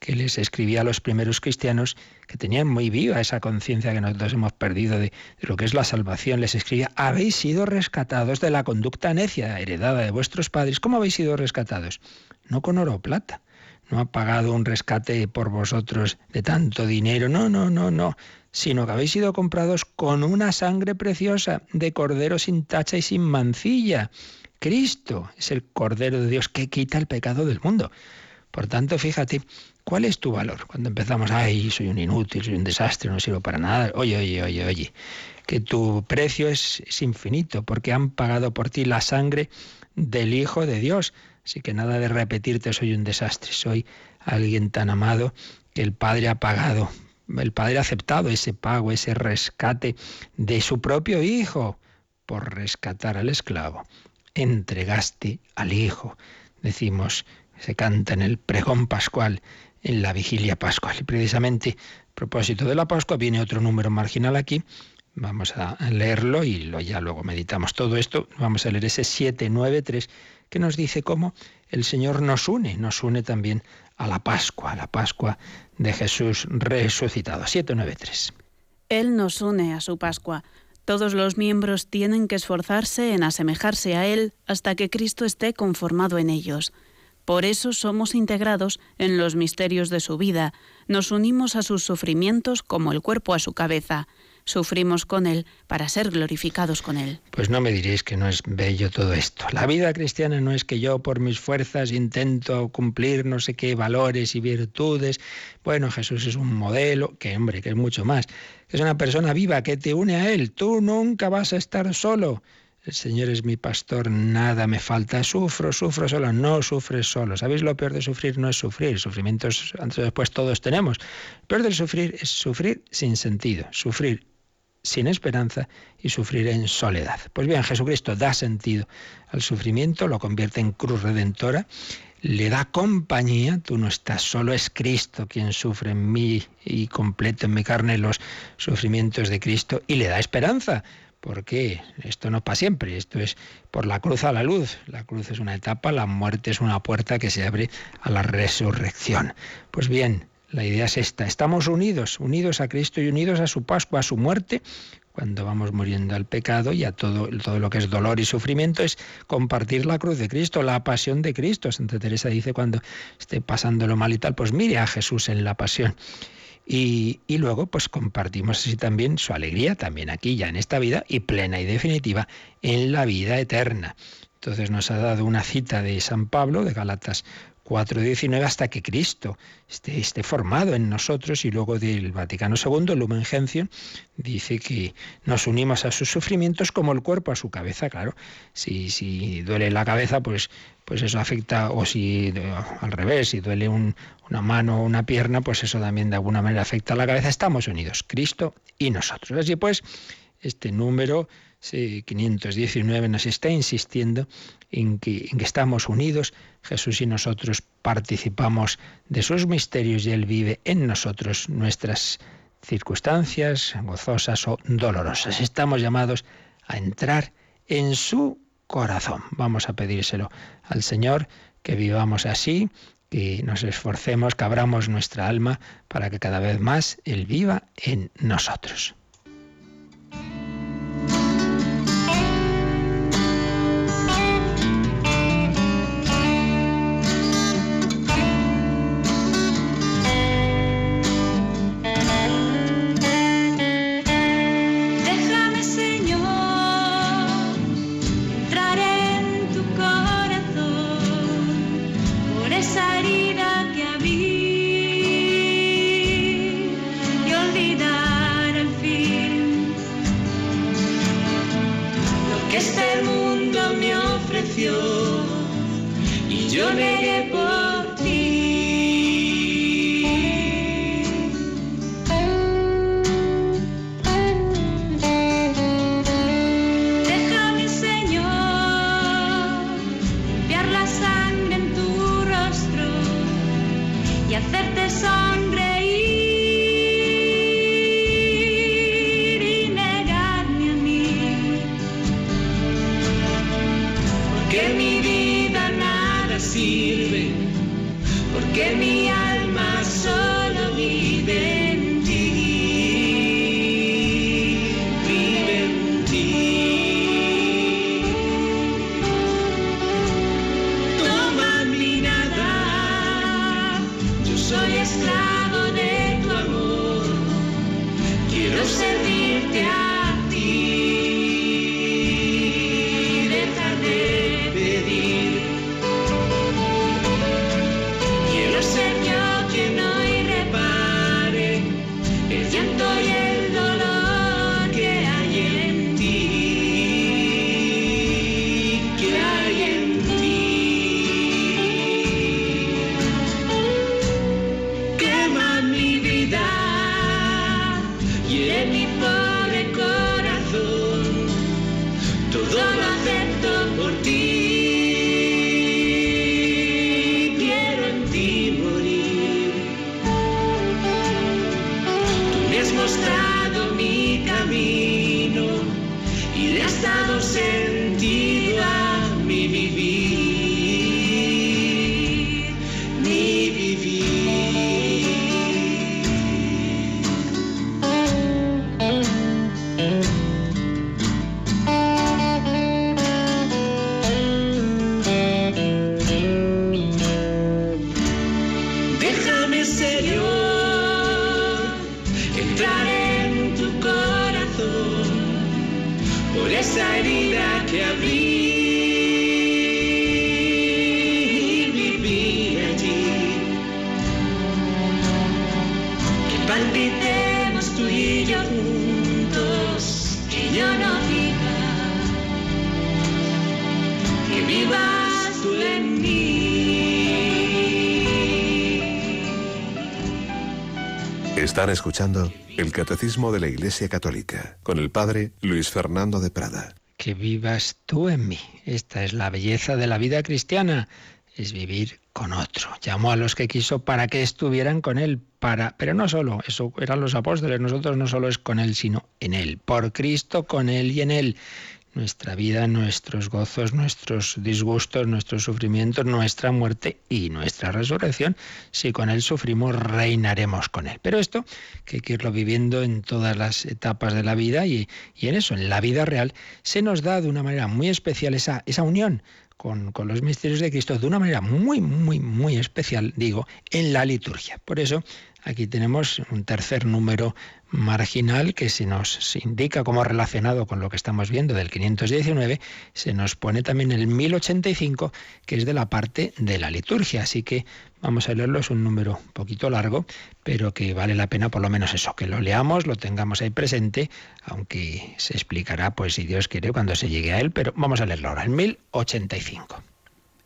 que les escribía a los primeros cristianos que tenían muy viva esa conciencia que nosotros hemos perdido de, de, lo que es la salvación. Les escribía, habéis sido rescatados de la conducta necia heredada de vuestros padres. ¿Cómo habéis sido rescatados? No con oro o plata. No ha pagado un rescate por vosotros de tanto dinero. No, no, no, no sino que habéis sido comprados con una sangre preciosa de cordero sin tacha y sin mancilla. Cristo es el Cordero de Dios que quita el pecado del mundo. Por tanto, fíjate, ¿cuál es tu valor? Cuando empezamos, ay, soy un inútil, soy un desastre, no sirvo para nada. Oye, oye, oye, oye, que tu precio es, infinito, porque han pagado por ti la sangre del Hijo de Dios. Así que nada de repetirte, soy un desastre, soy alguien tan amado que el Padre ha pagado el Padre ha aceptado ese pago, ese rescate de su propio Hijo por rescatar al esclavo. Entregaste al Hijo. Decimos se canta en el pregón pascual, en la vigilia pascual. Y precisamente a propósito de la Pascua viene otro número marginal aquí. Vamos a leerlo y lo, ya luego meditamos todo esto. Vamos a leer ese 793 que nos dice cómo el Señor nos une, nos une también a la Pascua, a la Pascua de Jesús resucitado. 793. Él nos une a su Pascua. Todos los miembros tienen que esforzarse en asemejarse a Él hasta que Cristo esté conformado en ellos. Por eso somos integrados en los misterios de su vida, nos unimos a sus sufrimientos como el cuerpo a su cabeza sufrimos con Él para ser glorificados con Él. Pues no me diréis que no es bello todo esto. La vida cristiana no es que yo por mis fuerzas intento cumplir no sé qué valores y virtudes. Bueno, Jesús es un modelo, que hombre, que es mucho más. Es una persona viva que te une a Él. Tú nunca vas a estar solo. El Señor es mi pastor, nada me falta. Sufro, sufro solo, no sufres solo. ¿Sabéis lo peor de sufrir? No es sufrir. Sufrimientos antes o después todos tenemos. Lo peor del sufrir es sufrir sin sentido. Sufrir sin esperanza y sufrir en soledad. Pues bien, Jesucristo da sentido al sufrimiento, lo convierte en cruz redentora, le da compañía, tú no estás solo, es Cristo quien sufre en mí y completo en mi carne los sufrimientos de Cristo y le da esperanza. Porque esto no es para siempre, esto es por la cruz a la luz. La cruz es una etapa, la muerte es una puerta que se abre a la resurrección. Pues bien, la idea es esta, estamos unidos, unidos a Cristo y unidos a su Pascua, a su muerte, cuando vamos muriendo al pecado y a todo, todo lo que es dolor y sufrimiento, es compartir la cruz de Cristo, la pasión de Cristo. Santa Teresa dice cuando esté pasándolo mal y tal, pues mire a Jesús en la pasión. Y, y, luego pues compartimos así también su alegría, también aquí ya en esta vida y plena y definitiva en la vida eterna. Entonces nos ha dado una cita de San Pablo, de Galatas 4.19 hasta que Cristo esté, formado en nosotros y luego del Vaticano II, Lumen Gentium, dice que nos unimos a sus sufrimientos como el cuerpo a su cabeza, claro. Si, si duele la cabeza, pues, pues eso afecta, o si al revés, si duele una mano o una pierna, pues eso también de alguna manera afecta a la cabeza. Estamos unidos, Cristo y nosotros. Así pues, este número 519 nos está insistiendo en que, en que estamos unidos, Jesús y nosotros participamos de sus misterios y Él vive en nosotros nuestras circunstancias gozosas o dolorosas. Estamos llamados a entrar en su corazón. Vamos a pedírselo al Señor, que vivamos así, que nos esforcemos, que abramos nuestra alma para que cada vez más Él viva en nosotros. Están escuchando el Catecismo de la Iglesia Católica con el Padre Luis Fernando de Prada. Que vivas tú en mí. Esta es la belleza de la vida cristiana, es vivir con otro. Llamó a los que quiso para que estuvieran con él, para, pero no solo, eso eran los apóstoles, nosotros no solo es con él, sino en él, por Cristo, con él y en él nuestra vida, nuestros gozos, nuestros disgustos, nuestros sufrimientos, nuestra muerte y nuestra resurrección. Si con Él sufrimos, reinaremos con Él. Pero esto que hay que irlo viviendo en todas las etapas de la vida y, en eso, en la vida real, se nos da de una manera muy especial esa, esa unión con, con, los misterios de Cristo de una manera muy, muy, muy especial, digo, en la liturgia. Por eso aquí tenemos un tercer número marginal que se nos indica como relacionado con lo que estamos viendo del 519, se nos pone también el 1085, que es de la parte de la liturgia. Así que vamos a leerlo, es un número un poquito largo, pero que vale la pena por lo menos eso, que lo leamos, lo tengamos ahí presente, aunque se explicará, pues si Dios quiere, cuando se llegue a él, pero vamos a leerlo ahora, el 1085.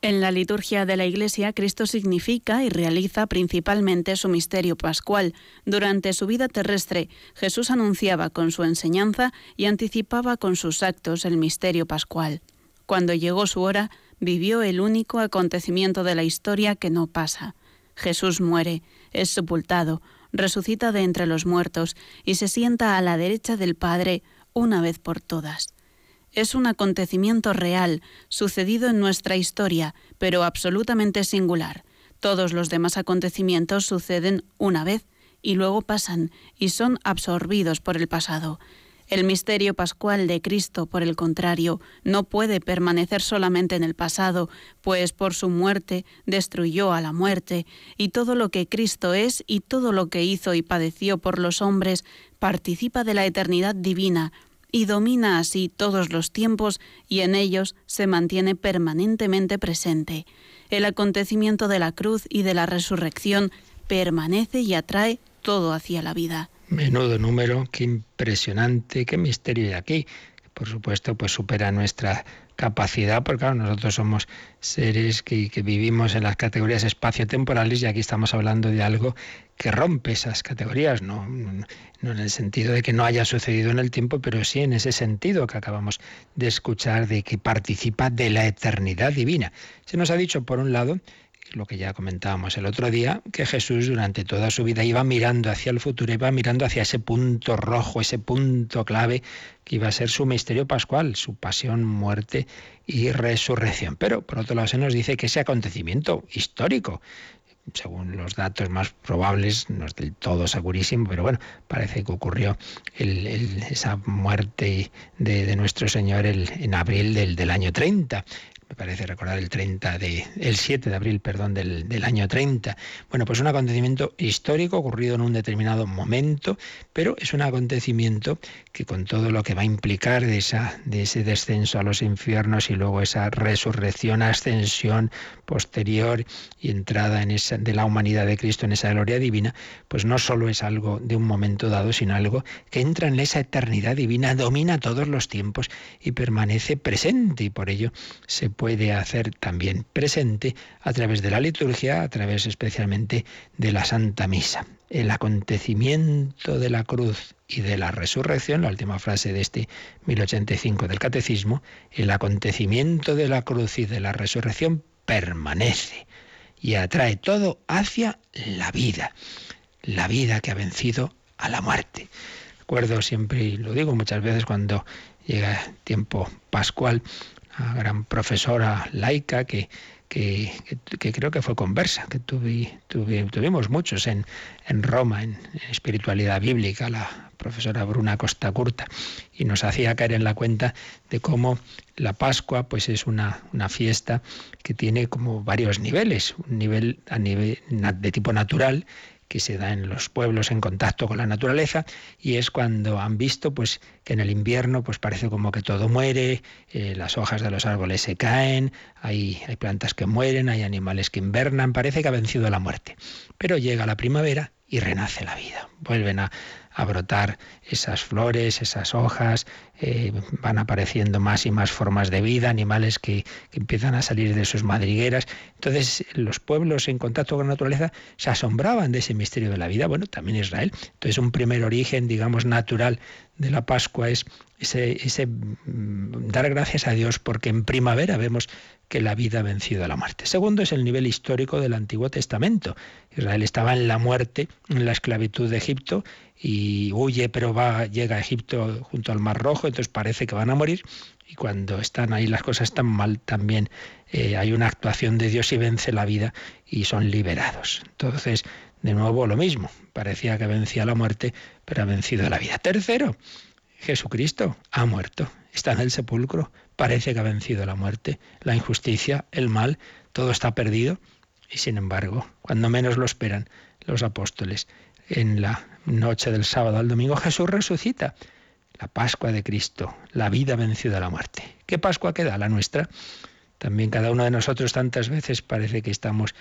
En la liturgia de la Iglesia, Cristo significa y realiza principalmente su misterio pascual. Durante su vida terrestre, Jesús anunciaba con su enseñanza y anticipaba con sus actos el misterio pascual. Cuando llegó su hora, vivió el único acontecimiento de la historia que no pasa. Jesús muere, es sepultado, resucita de entre los muertos y se sienta a la derecha del Padre una vez por todas es un acontecimiento real, sucedido en nuestra historia, pero absolutamente singular. Todos los demás acontecimientos suceden una vez y luego pasan y son absorbidos por el pasado. El misterio pascual de Cristo, por el contrario, no puede permanecer solamente en el pasado, pues por su muerte destruyó a la muerte, y todo lo que Cristo es y todo lo que hizo y padeció por los hombres participa de la eternidad divina, y domina así todos los tiempos y en ellos se mantiene permanentemente presente. El acontecimiento de la cruz y de la resurrección permanece y atrae todo hacia la vida. Menudo número, qué impresionante, qué misterio hay aquí. Por supuesto, pues supera nuestra capacidad, porque claro, nosotros somos seres que, que vivimos en las categorías espacio-temporales y aquí estamos hablando de algo que rompe esas categorías, no, no en el sentido de que no haya sucedido en el tiempo, pero sí en ese sentido que acabamos de escuchar de que participa de la eternidad divina. Se nos ha dicho, por un lado, lo que ya comentábamos el otro día, que Jesús durante toda su vida iba mirando hacia el futuro, iba mirando hacia ese punto rojo, ese punto clave que iba a ser su misterio pascual, su pasión, muerte y resurrección. Pero por otro lado se nos dice que ese acontecimiento histórico, según los datos más probables, no es del todo segurísimo, pero bueno, parece que ocurrió esa muerte de, nuestro Señor en abril del, del año 30 me parece recordar el 30 de, el 7 de abril, perdón, del, del, año 30. Bueno, pues un acontecimiento histórico ocurrido en un determinado momento, pero es un acontecimiento que con todo lo que va a implicar de, esa, de ese descenso a los infiernos y luego esa resurrección, ascensión posterior y entrada en esa, de la humanidad de Cristo en esa gloria divina, pues no solo es algo de un momento dado, sino algo que entra en esa eternidad divina, domina todos los tiempos y permanece presente y por ello se puede hacer también presente a través de la liturgia, a través especialmente de la Santa Misa. El acontecimiento de la cruz y de la resurrección, la última frase de este 1085 del Catecismo, el acontecimiento de la cruz y de la resurrección permanece y atrae todo hacia la vida, la vida que ha vencido a la muerte. Recuerdo siempre, y lo digo muchas veces cuando llega tiempo pascual, gran profesora laica que, que, creo que fue conversa, que tuvimos muchos en, en Roma, en espiritualidad bíblica, la profesora Bruna Costa Curta, y nos hacía caer en la cuenta de cómo la Pascua pues es una, una fiesta que tiene como varios niveles, un nivel a nivel de tipo natural, que se da en los pueblos en contacto con la naturaleza y es cuando han visto pues que en el invierno pues parece como que todo muere, eh, las hojas de los árboles se caen, hay, hay plantas que mueren, hay animales que invernan, parece que ha vencido la muerte. Pero llega la primavera y renace la vida. Vuelven a, a brotar esas flores, esas hojas, eh, van apareciendo más y más formas de vida, animales que, que, empiezan a salir de sus madrigueras. Entonces los pueblos en contacto con la naturaleza se asombraban de ese misterio de la vida, bueno, también Israel. Entonces un primer origen, digamos, natural de la Pascua es ese, mm, dar gracias a Dios porque en primavera vemos que la vida ha vencido a la muerte. Segundo es el nivel histórico del Antiguo Testamento. Israel estaba en la muerte, en la esclavitud de Egipto y huye, pero va, llega a Egipto junto al Mar Rojo, entonces parece que van a morir. Y cuando están ahí las cosas tan mal, también eh, hay una actuación de Dios y vence la vida y son liberados. Entonces, de nuevo lo mismo. Parecía que vencía la muerte, pero ha vencido la vida. Tercero, Jesucristo ha muerto. Está en el sepulcro, Parece que ha vencido la muerte, la injusticia, el mal, todo está perdido. Y sin embargo, cuando menos lo esperan los apóstoles, en la noche del sábado al domingo, Jesús resucita. La Pascua de Cristo, la vida vencida a la muerte. ¿Qué Pascua queda? La nuestra. También cada uno de nosotros tantas veces parece que estamos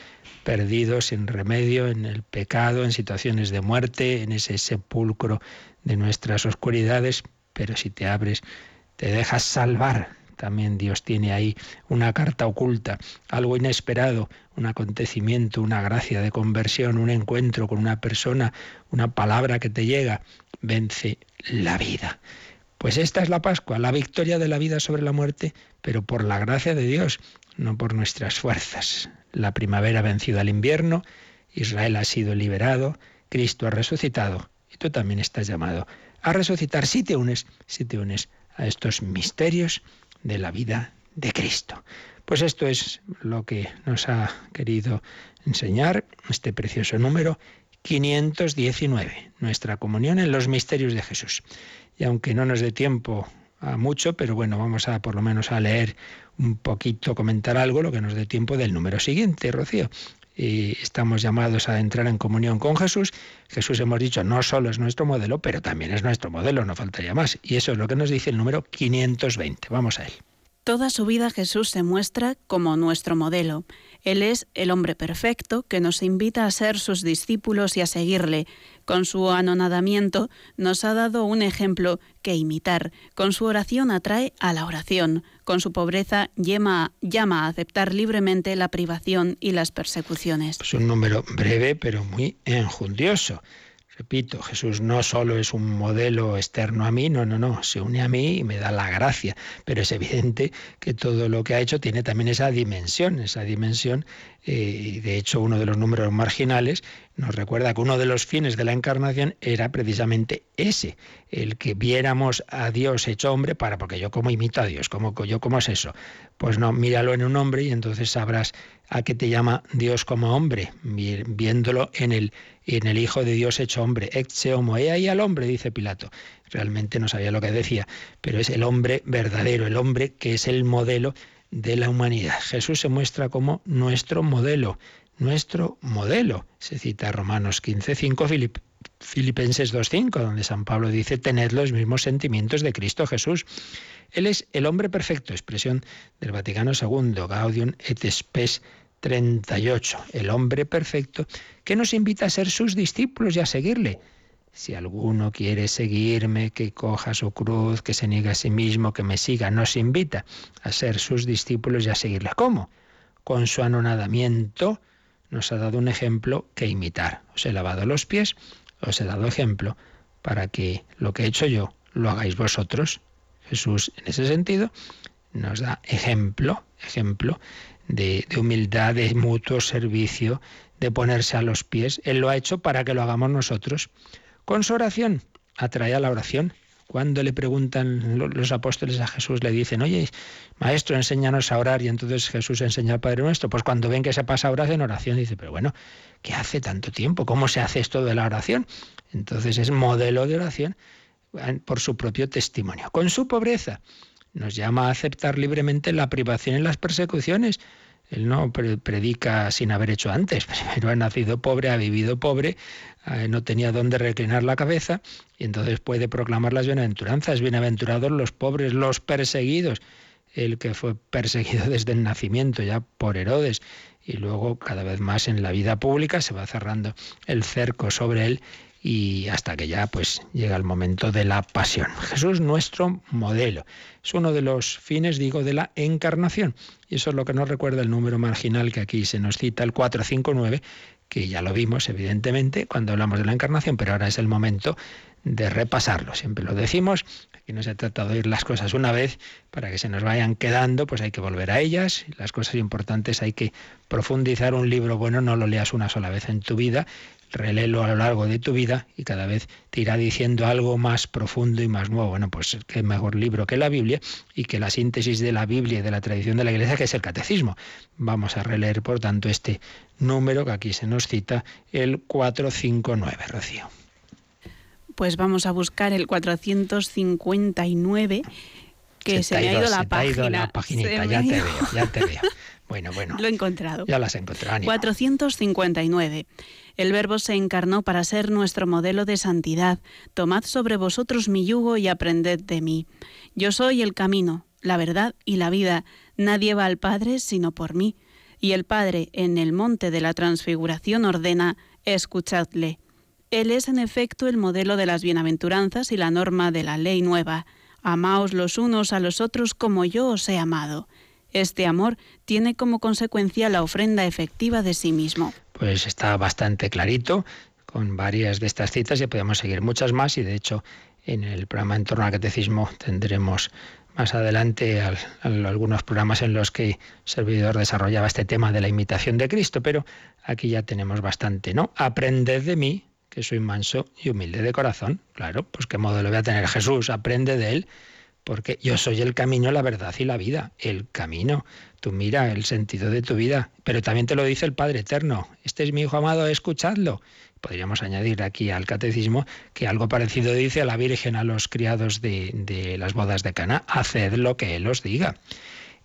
perdidos sin remedio en el pecado, en situaciones de muerte, en ese sepulcro de nuestras oscuridades, pero si te abres, te dejas salvar también Dios tiene ahí una carta oculta, algo inesperado, un acontecimiento, una gracia de conversión, un encuentro con una persona, una palabra que te llega, vence la vida. Pues esta es la Pascua, la victoria de la vida sobre la muerte, pero por la gracia de Dios, no por nuestras fuerzas. La primavera ha vencido al invierno, Israel ha sido liberado, Cristo ha resucitado y tú también estás llamado a resucitar si te unes, si te unes a estos misterios de la vida de Cristo. Pues esto es lo que nos ha querido enseñar este precioso número 519, nuestra comunión en los misterios de Jesús. Y aunque no nos dé tiempo a mucho, pero bueno, vamos a por lo menos a leer un poquito, comentar algo, lo que nos dé tiempo del número siguiente, Rocío. Y estamos llamados a entrar en comunión con Jesús. Jesús hemos dicho no solo es nuestro modelo, pero también es nuestro modelo, no faltaría más. Y eso es lo que nos dice el número 520. Vamos a él. Toda su vida Jesús se muestra como nuestro modelo. Él es el hombre perfecto que nos invita a ser sus discípulos y a seguirle. Con su anonadamiento nos ha dado un ejemplo que imitar. Con su oración atrae a la oración. Con su pobreza llama, llama a aceptar libremente la privación y las persecuciones. Es un número breve pero muy enjundioso. Repito, Jesús no solo es un modelo externo a mí, no, no, no, se une a mí y me da la gracia, pero es evidente que todo lo que ha hecho tiene también esa dimensión, esa dimensión, eh, de hecho uno de los números marginales nos recuerda que uno de los fines de la encarnación era precisamente ese, el que viéramos a Dios hecho hombre para, porque yo como imito a Dios, como yo cómo es eso. Pues no, míralo en un hombre y entonces sabrás a qué te llama Dios como hombre, viéndolo en el, en el Hijo de Dios hecho hombre. Exe homo, he ahí al hombre, dice Pilato. Realmente no sabía lo que decía, pero es el hombre verdadero, el hombre que es el modelo de la humanidad. Jesús se muestra como nuestro modelo nuestro modelo. Se cita Romanos 15.5, Filip, Filipenses 2.5, donde San Pablo dice, tened los mismos sentimientos de Cristo Jesús. Él es el hombre perfecto, expresión del Vaticano II, Gaudium et Spes 38, el hombre perfecto que nos invita a ser sus discípulos y a seguirle. Si alguno quiere seguirme, que coja su cruz, que se niegue a sí mismo, que me siga, nos invita a ser sus discípulos y a seguirle. ¿Cómo? Con su anonadamiento, nos ha dado un ejemplo que imitar. Os he lavado los pies, os he dado ejemplo para que lo que he hecho yo lo hagáis vosotros. Jesús, en ese sentido, nos da ejemplo, ejemplo de, de humildad, de mutuo servicio, de ponerse a los pies. Él lo ha hecho para que lo hagamos nosotros. Con su oración, atrae a la oración. Cuando le preguntan los apóstoles a Jesús, le dicen, oye, maestro, enséñanos a orar. Y entonces Jesús enseña al Padre Nuestro. Pues cuando ven que se pasa a orar, en oración, dice, pero bueno, ¿qué hace tanto tiempo? ¿Cómo se hace esto de la oración? Entonces es modelo de oración por su propio testimonio. Con su pobreza nos llama a aceptar libremente la privación y las persecuciones. Él no predica sin haber hecho antes. Primero ha nacido pobre, ha vivido pobre, eh, no tenía dónde reclinar la cabeza y entonces puede proclamar las bienaventuranzas. Bienaventurados los pobres, los perseguidos. El que fue perseguido desde el nacimiento ya por Herodes y luego cada vez más en la vida pública se va cerrando el cerco sobre él y hasta que ya pues llega el momento de la pasión. Jesús nuestro modelo. Es uno de los fines, digo, de la encarnación. Y eso es lo que nos recuerda el número marginal que aquí se nos cita, el 459, que ya lo vimos evidentemente cuando hablamos de la encarnación, pero ahora es el momento de repasarlo. Siempre lo decimos, aquí no se trata de oír las cosas una vez para que se nos vayan quedando, pues hay que volver a ellas. Las cosas importantes hay que profundizar. Un libro bueno no lo leas una sola vez en tu vida, reléelo a lo largo de tu vida y cada vez te irá diciendo algo más profundo y más nuevo. Bueno, pues qué mejor libro que la Biblia y que la síntesis de la Biblia y de la tradición de la Iglesia, que es el catecismo. Vamos a releer, por tanto, este número que aquí se nos cita, el 459, Rocío. Pues vamos a buscar el 459, que se, me ha ido, la página. la paginita, ya te veo, ya te veo. Bueno, bueno. Lo he encontrado. Ya las he encontrado. 459. El Verbo se encarnó para ser nuestro modelo de santidad. Tomad sobre vosotros mi yugo y aprended de mí. Yo soy el camino, la verdad y la vida. Nadie va al Padre sino por mí. Y el Padre en el monte de la transfiguración ordena, escuchadle. Él es en efecto el modelo de las bienaventuranzas y la norma de la ley nueva. Amaos los unos a los otros como yo os he amado. Este amor tiene como consecuencia la ofrenda efectiva de sí mismo. Pues está bastante clarito con varias de estas citas y podemos seguir muchas más y de hecho en el programa en torno al catecismo tendremos más adelante algunos programas en los que el servidor desarrollaba este tema de la imitación de Cristo, pero aquí ya tenemos bastante, ¿no? Aprended de mí, que soy manso y humilde de corazón. Claro, pues qué modo lo voy a tener Jesús, aprende de él porque yo soy el camino, la verdad y la vida, el camino. Tú mira el sentido de tu vida, pero también te lo dice el Padre Eterno. Este es mi Hijo amado, escuchadlo. Podríamos añadir aquí al catecismo que algo parecido dice a la Virgen a los criados de, las bodas de Cana, haced lo que Él os diga.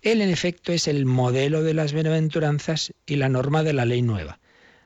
Él en efecto es el modelo de las bienaventuranzas y la norma de la ley nueva.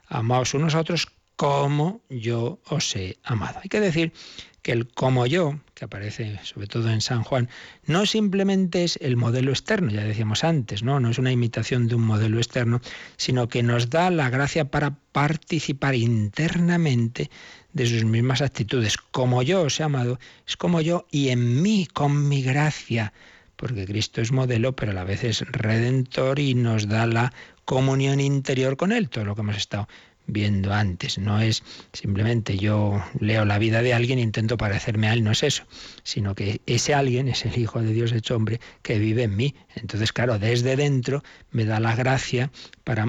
Amaos unos a otros como yo os he amado. Hay que decir que el como yo, que aparece sobre todo en San Juan, no simplemente es el modelo externo, ya decíamos antes, ¿no? no es una imitación de un modelo externo, sino que nos da la gracia para participar internamente de sus mismas actitudes. Como yo os he amado, es como yo y en mí, con mi gracia, porque Cristo es modelo, pero a la vez es redentor y nos da la comunión interior con Él, todo lo que hemos estado viendo antes. No es simplemente yo leo la vida de alguien e intento parecerme a él, no es eso, sino que ese alguien es el Hijo de Dios hecho hombre que vive en mí. Entonces, claro, desde dentro me da la gracia para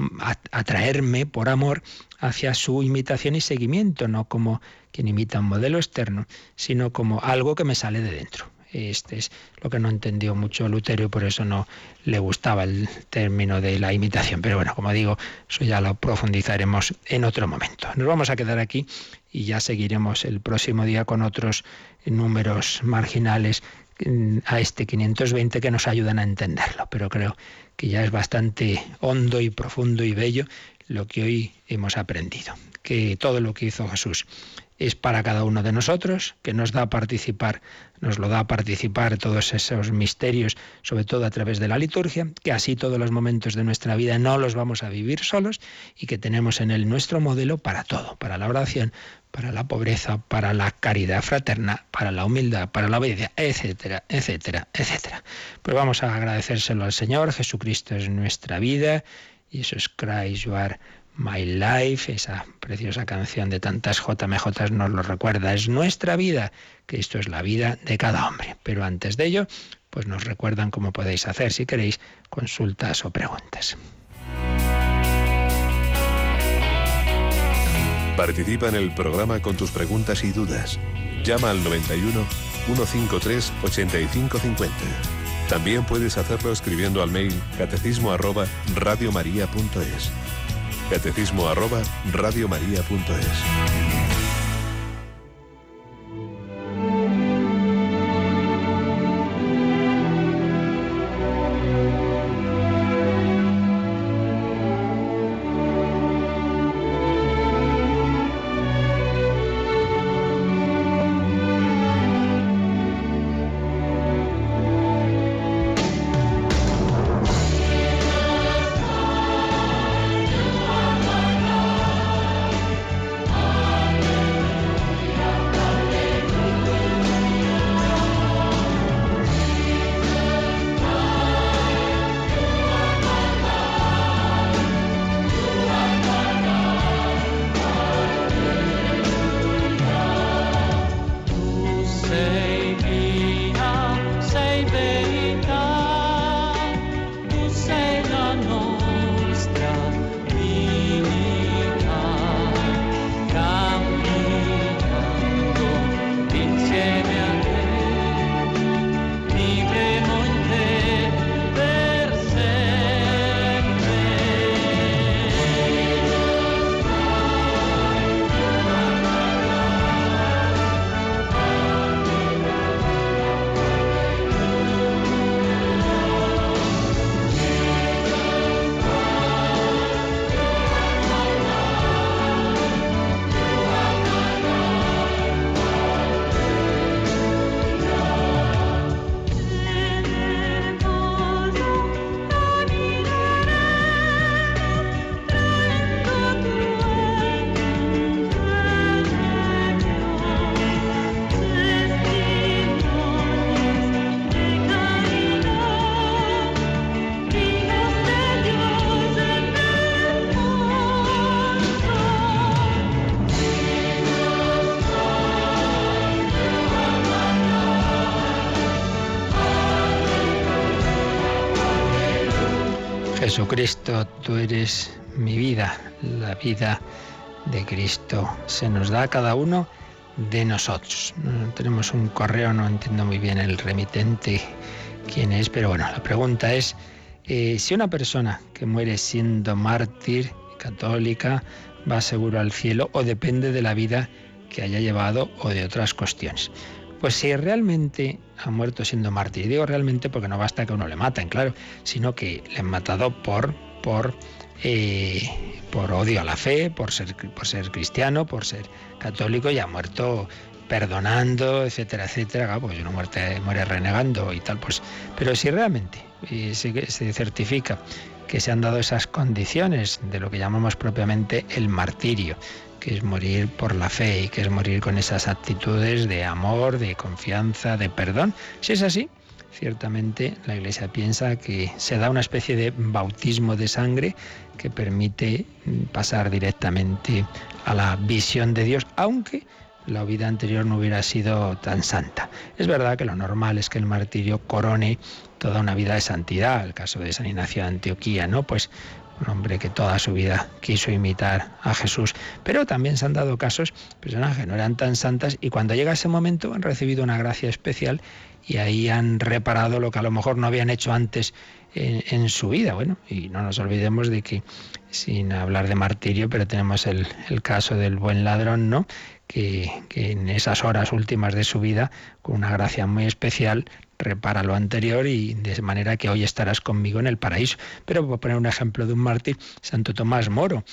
atraerme por amor hacia su imitación y seguimiento, no como quien imita un modelo externo, sino como algo que me sale de dentro. Este es lo que no entendió mucho Lutero y por eso no le gustaba el término de la imitación. Pero bueno, como digo, eso ya lo profundizaremos en otro momento. Nos vamos a quedar aquí y ya seguiremos el próximo día con otros números marginales mm, a este 520 que nos ayudan a entenderlo. Pero creo que ya es bastante hondo y profundo y bello lo que hoy hemos aprendido. Que todo lo que hizo Jesús es para cada uno de nosotros, que nos da a participar, nos lo da a participar todos esos misterios, sobre todo a través de la liturgia, que así todos los momentos de nuestra vida no los vamos a vivir solos y que tenemos en él nuestro modelo para todo, para la oración, para la pobreza, para la caridad fraterna, para la humildad, para la obediencia, etcétera, etcétera, etcétera. Pues vamos a agradecérselo al Señor, Jesucristo es nuestra vida, y eso es Christ, you are My Life, esa preciosa canción de tantas JMJ nos lo recuerda, es nuestra vida, esto es la vida de cada hombre. Pero antes de ello, pues nos recuerdan cómo podéis hacer si queréis consultas o preguntas. Participa en el programa con tus preguntas y dudas. Llama al 91 153 8550. También puedes hacerlo escribiendo al mail catecismo arroba Catecismo arroba. Jesucristo, tú eres mi vida, la vida de Cristo se nos da a cada uno de nosotros. tenemos un correo, no entiendo muy bien el remitente quién es, pero bueno, la pregunta es eh, si una persona que muere siendo mártir católica va seguro al cielo o depende de la vida que haya llevado o de otras cuestiones. Pues si realmente ha muerto siendo mártir, y digo realmente porque no basta que uno le maten, claro, sino que le han matado por, por, eh, por odio a la fe, por ser, por ser cristiano, por ser católico y ha muerto perdonando, etcétera, etcétera, porque uno muerte, muere renegando y tal, pues, pero si realmente eh, se certifica que se han dado esas condiciones de lo que llamamos propiamente el martirio, que es morir por la fe y que es morir con esas actitudes de amor, de confianza, de perdón. Si es así, ciertamente la Iglesia piensa que se da una especie de bautismo de sangre que permite pasar directamente a la visión de Dios, aunque la vida anterior no hubiera sido tan santa. Es verdad que lo normal es que el martirio corone toda una vida de santidad, el caso de San Ignacio de Antioquía, ¿no? Pues un hombre que toda su vida quiso imitar a Jesús. Pero también se han dado casos, personas que no eran tan santas y cuando llega ese momento han recibido una gracia especial y ahí han reparado lo que a lo mejor no habían hecho antes en, su vida. Bueno, y no nos olvidemos de que, sin hablar de martirio, pero tenemos el, el caso del buen ladrón, ¿no? Que, que, en esas horas últimas de su vida, con una gracia muy especial, repara lo anterior y de manera que hoy estarás conmigo en el paraíso. Pero voy a poner un ejemplo de un mártir, Santo Tomás Moro,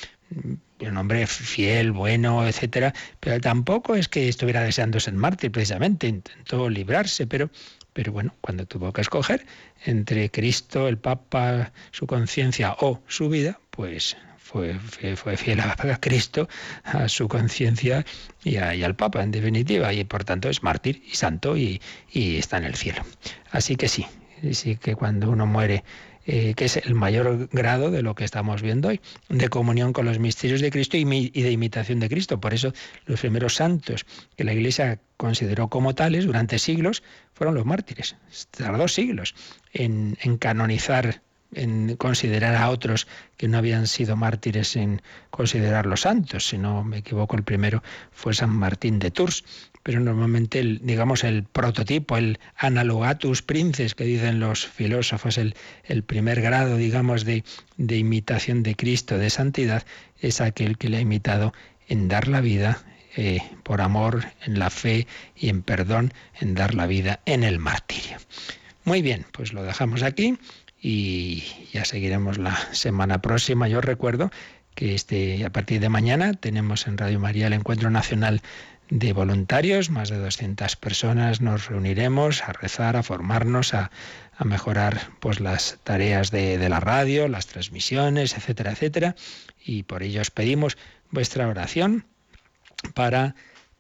un hombre fiel, bueno, etcétera, pero tampoco es que estuviera deseando ser mártir precisamente, intentó librarse, pero pero bueno, cuando tuvo que escoger entre Cristo, el Papa, su conciencia o su vida, pues fue, fue, fiel a, Cristo, a su conciencia y, al Papa, en definitiva, y por tanto es mártir y santo y, está en el cielo. Así que sí, sí que cuando uno muere eh, que es el mayor grado de lo que estamos viendo hoy, de comunión con los misterios de Cristo y, de imitación de Cristo. Por eso los primeros santos que la Iglesia consideró como tales durante siglos fueron los mártires. Tardó siglos en canonizar en considerar a otros que no habían sido mártires en considerarlos santos. Si no me equivoco, el primero fue San Martín de Tours. Pero normalmente, el, digamos, el prototipo, el analogatus princes que dicen los filósofos, el, primer grado, digamos, de, de imitación de Cristo, de santidad, es aquel que le ha imitado en dar la vida eh, por amor, en la fe y en perdón, en dar la vida en el martirio. Muy bien, pues lo dejamos aquí y ya seguiremos la semana próxima. Yo recuerdo que este, a partir de mañana tenemos en Radio María el Encuentro Nacional de Voluntarios, más de 200 personas nos reuniremos a rezar, a formarnos, a, mejorar pues, las tareas de, de la radio, las transmisiones, etcétera, etcétera. Y por ello os pedimos vuestra oración para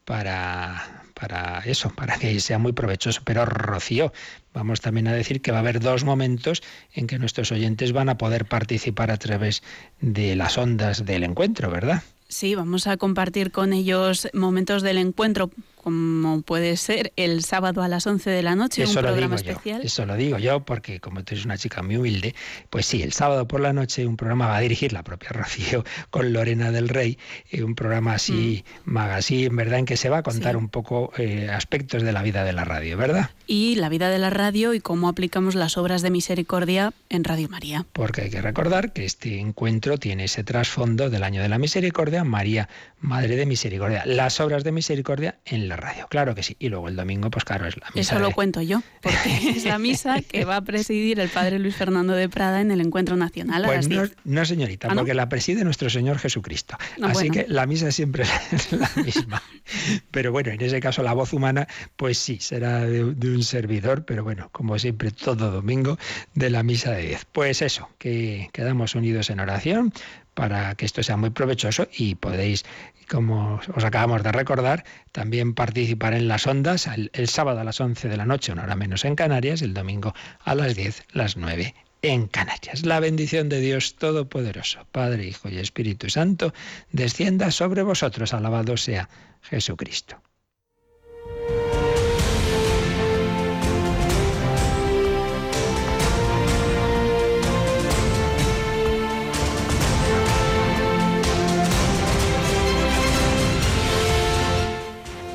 para, para eso, para que sea muy provechoso. Pero Rocío, vamos también a decir que va a haber dos momentos en que nuestros oyentes van a poder participar a través de las ondas del encuentro, ¿verdad? Sí, vamos a compartir con ellos momentos del encuentro como puede ser el sábado a las 11 de la noche, un programa especial. eso lo digo yo, porque como tú eres una chica muy humilde, pues sí, el sábado por la noche un programa va a dirigir la propia Rocío con Lorena del Rey, eh, un programa así, mm. magazine, ¿verdad?, en que se va a contar un poco eh, aspectos de la vida de la radio, ¿verdad? Y la vida de la radio y cómo aplicamos las obras de misericordia en Radio María. Porque hay que recordar que este encuentro tiene ese trasfondo del año de la misericordia, María, Madre de Misericordia, las obras de misericordia en la radio. Claro que sí. Y luego el domingo, pues claro, es la misa. Eso lo cuento yo, porque es la misa que va a presidir el padre Luis Fernando de Prada en el Encuentro Nacional. pues no, señorita, ¿Ah, porque la preside nuestro Señor Jesucristo. Así que la misa siempre es la misma. pero bueno, en ese caso la voz humana, pues sí, será de, un servidor, pero bueno, como siempre, todo domingo de la misa de 10. Pues eso, que quedamos unidos en oración para que esto sea muy provechoso y podéis, como os acabamos de recordar, también participar en las ondas el, sábado a las 11 de la noche, una hora menos en Canarias, el domingo a las 10, las 9 en Canarias. La bendición de Dios Todopoderoso, Padre, Hijo y Espíritu Santo, descienda sobre vosotros. Alabado sea Jesucristo.